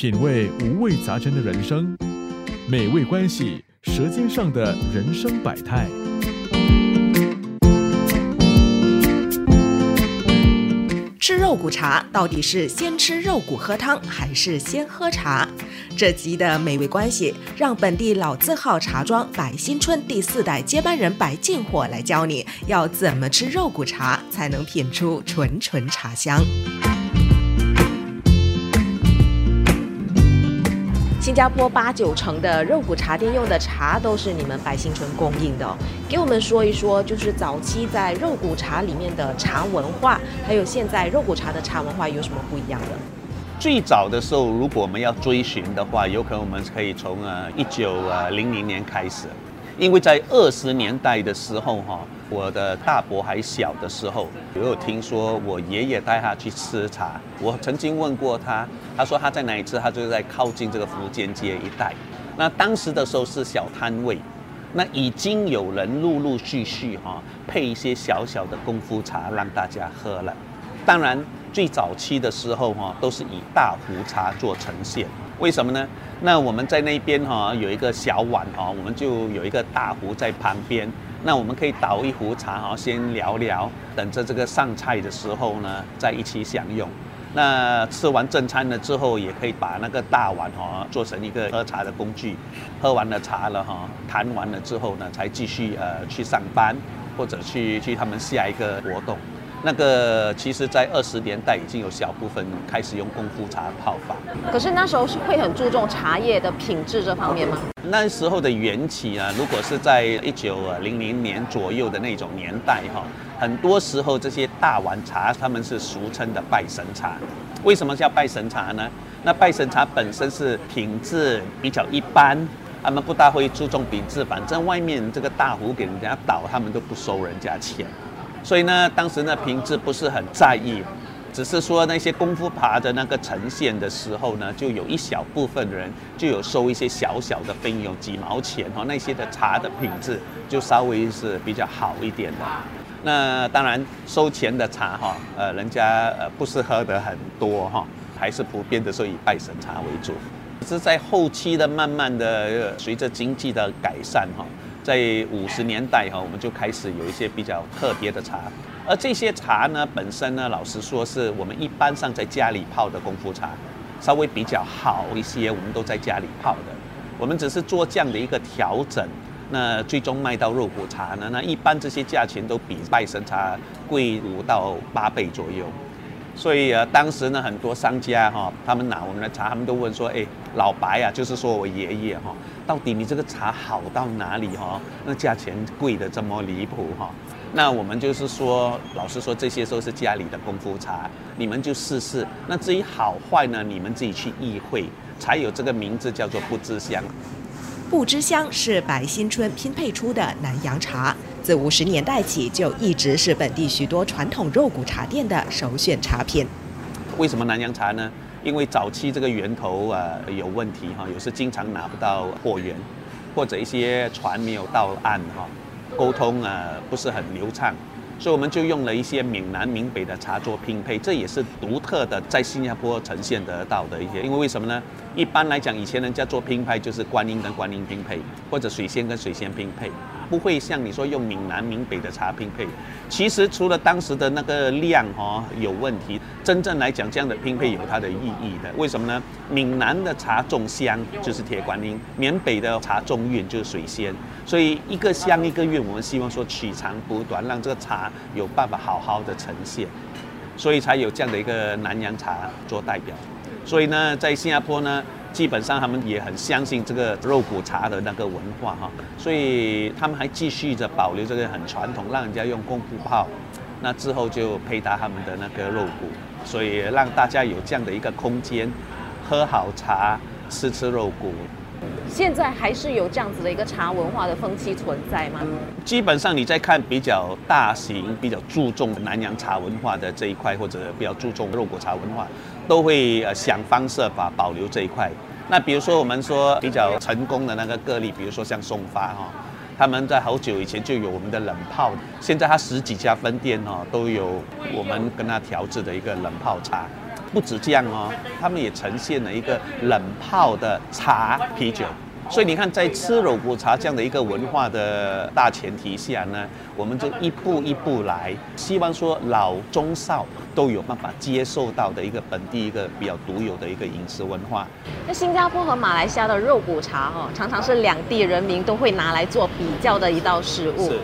品味五味杂陈的人生，美味关系，舌尖上的人生百态。吃肉骨茶到底是先吃肉骨喝汤，还是先喝茶？这集的美味关系，让本地老字号茶庄百新春第四代接班人白进火来教你要怎么吃肉骨茶，才能品出纯纯茶香。新加坡八九成的肉骨茶店用的茶都是你们百姓村供应的、给我们说一说，就是早期在肉骨茶里面的茶文化，还有现在肉骨茶的茶文化有什么不一样的？最早的时候，如果我们要追寻的话，有可能我们可以从呃一九呃零零年开始，因为在二十年代的时候哈，我的大伯还小的时候，有有听说我爷爷带他去吃茶，我曾经问过他，他说他在哪里吃，他就在靠近这个福建街一带。那当时的时候是小摊位，那已经有人陆陆续续哈配一些小小的功夫茶让大家喝了。当然，最早期的时候哈，都是以大壶茶做呈现。为什么呢？那我们在那边哈有一个小碗哈，我们就有一个大壶在旁边。那我们可以倒一壶茶哈，先聊聊，等着这个上菜的时候呢，再一起享用。那吃完正餐了之后，也可以把那个大碗哈做成一个喝茶的工具。喝完了茶了哈，谈完了之后呢，才继续呃去上班，或者去去他们下一个活动。那个其实，在二十年代已经有小部分开始用功夫茶泡法。可是那时候是会很注重茶叶的品质这方面吗？那时候的缘起啊，如果是在一九零零年左右的那种年代哈，很多时候这些大碗茶他们是俗称的拜神茶。为什么叫拜神茶呢？那拜神茶本身是品质比较一般，他们不大会注重品质，反正外面这个大壶给人家倒，他们都不收人家钱。所以呢，当时呢品质不是很在意，只是说那些功夫茶的那个呈现的时候呢，就有一小部分人就有收一些小小的费用，几毛钱哈，那些的茶的品质就稍微是比较好一点的。那当然收钱的茶哈，呃，人家呃不是喝得很多哈，还是普遍的说以拜神茶为主。只是在后期的慢慢的随着经济的改善哈。在五十年代哈，我们就开始有一些比较特别的茶，而这些茶呢，本身呢，老实说是我们一般上在家里泡的功夫茶，稍微比较好一些，我们都在家里泡的。我们只是做这样的一个调整，那最终卖到肉骨茶呢，那一般这些价钱都比拜神茶贵五到八倍左右。所以呃，当时呢，很多商家哈，他们拿我们的茶，他们都问说，哎，老白啊，就是说我爷爷哈，到底你这个茶好到哪里哈？那价钱贵的这么离谱哈？那我们就是说，老实说，这些都是家里的功夫茶，你们就试试。那至于好坏呢，你们自己去意会，才有这个名字叫做不知香。不知香是白新春拼配出的南洋茶，自五十年代起就一直是本地许多传统肉骨茶店的首选茶品。为什么南洋茶呢？因为早期这个源头啊有问题哈，有时经常拿不到货源，或者一些船没有到岸哈，沟通啊不是很流畅，所以我们就用了一些闽南闽北的茶做拼配，这也是独特的在新加坡呈现得到的一些。因为为什么呢？一般来讲，以前人家做拼配就是观音跟观音拼配，或者水仙跟水仙拼配，不会像你说用闽南闽北的茶拼配。其实除了当时的那个量哈有问题，真正来讲这样的拼配有它的意义的。为什么呢？闽南的茶重香就是铁观音，缅北的茶重韵就是水仙，所以一个香一个韵，我们希望说取长补短，让这个茶有办法好好的呈现，所以才有这样的一个南洋茶做代表。所以呢，在新加坡呢，基本上他们也很相信这个肉骨茶的那个文化哈，所以他们还继续着保留这个很传统，让人家用功夫泡，那之后就配搭他们的那个肉骨，所以让大家有这样的一个空间，喝好茶，吃吃肉骨。现在还是有这样子的一个茶文化的风气存在吗？基本上你在看比较大型、比较注重南洋茶文化的这一块，或者比较注重肉骨茶文化，都会呃想方设法保留这一块。那比如说我们说比较成功的那个个例，比如说像松发哈，他们在好久以前就有我们的冷泡，现在他十几家分店哈都有我们跟他调制的一个冷泡茶。不止这样哦，他们也呈现了一个冷泡的茶啤酒。所以你看，在吃肉骨茶这样的一个文化的大前提下呢，我们就一步一步来，希望说老中少都有办法接受到的一个本地一个比较独有的一个饮食文化。那新加坡和马来西亚的肉骨茶哦，常常是两地人民都会拿来做比较的一道食物。是。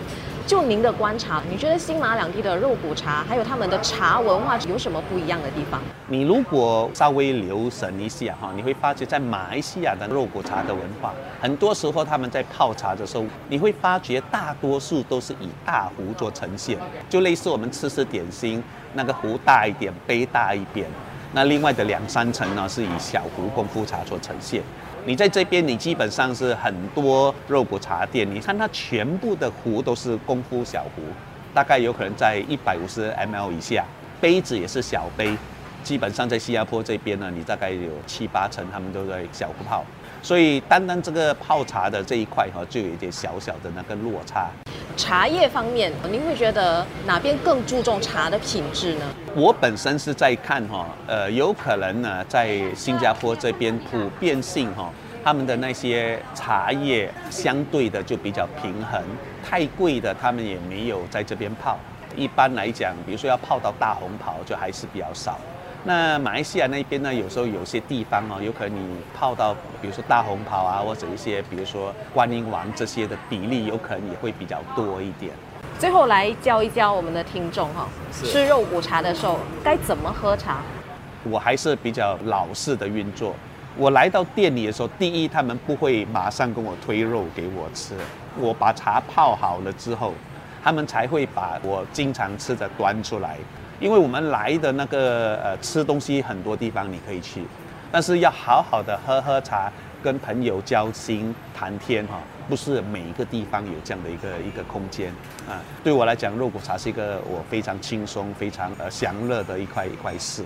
就您的观察，你觉得新马两地的肉骨茶还有他们的茶文化有什么不一样的地方？你如果稍微留神一下哈，你会发觉在马来西亚的肉骨茶的文化，很多时候他们在泡茶的时候，你会发觉大多数都是以大壶做呈现，就类似我们吃吃点心，那个壶大一点，杯大一点，那另外的两三层呢是以小壶功夫茶做呈现。你在这边，你基本上是很多肉骨茶店，你看它全部的壶都是功夫小壶，大概有可能在一百五十 ml 以下，杯子也是小杯，基本上在新加坡这边呢，你大概有七八成他们都在小壶泡，所以单单这个泡茶的这一块哈，就有一点小小的那个落差。茶叶方面，您会觉得哪边更注重茶的品质呢？我本身是在看哈，呃，有可能呢，在新加坡这边普遍性哈，他们的那些茶叶相对的就比较平衡，太贵的他们也没有在这边泡。一般来讲，比如说要泡到大红袍，就还是比较少。那马来西亚那边呢，有时候有些地方哦，有可能你泡到，比如说大红袍啊，或者一些，比如说观音王这些的比例，有可能也会比较多一点。最后来教一教我们的听众哈，吃肉骨茶的时候该怎么喝茶？我还是比较老式的运作。我来到店里的时候，第一，他们不会马上跟我推肉给我吃，我把茶泡好了之后，他们才会把我经常吃的端出来。因为我们来的那个呃吃东西很多地方你可以去，但是要好好的喝喝茶，跟朋友交心谈天哈，不是每一个地方有这样的一个一个空间啊。对我来讲，肉骨茶是一个我非常轻松、非常呃享乐的一块一块事。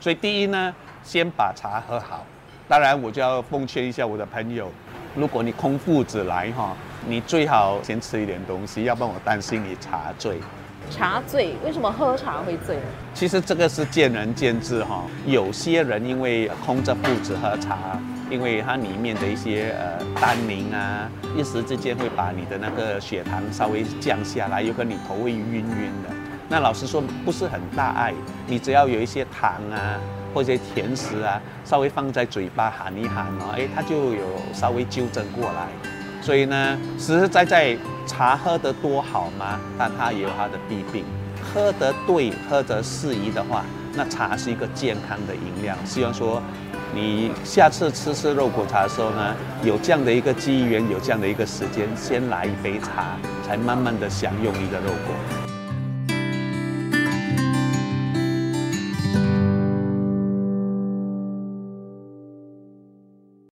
所以第一呢，先把茶喝好。当然，我就要奉劝一下我的朋友，如果你空腹子来哈，你最好先吃一点东西，要不然我担心你茶醉。茶醉，为什么喝茶会醉？其实这个是见仁见智哈。有些人因为空着肚子喝茶，因为它里面的一些呃单宁啊，一时之间会把你的那个血糖稍微降下来，有可能你头会晕晕的。那老实说不是很大碍，你只要有一些糖啊或者甜食啊，稍微放在嘴巴含一含哦，哎，它就有稍微纠正过来。所以呢，实实在在茶喝得多好吗？但它也有它的弊病。喝得对、喝得适宜的话，那茶是一个健康的饮料。希望说，你下次吃吃肉骨茶的时候呢，有这样的一个机缘，有这样的一个时间，先来一杯茶，才慢慢的享用一个肉骨。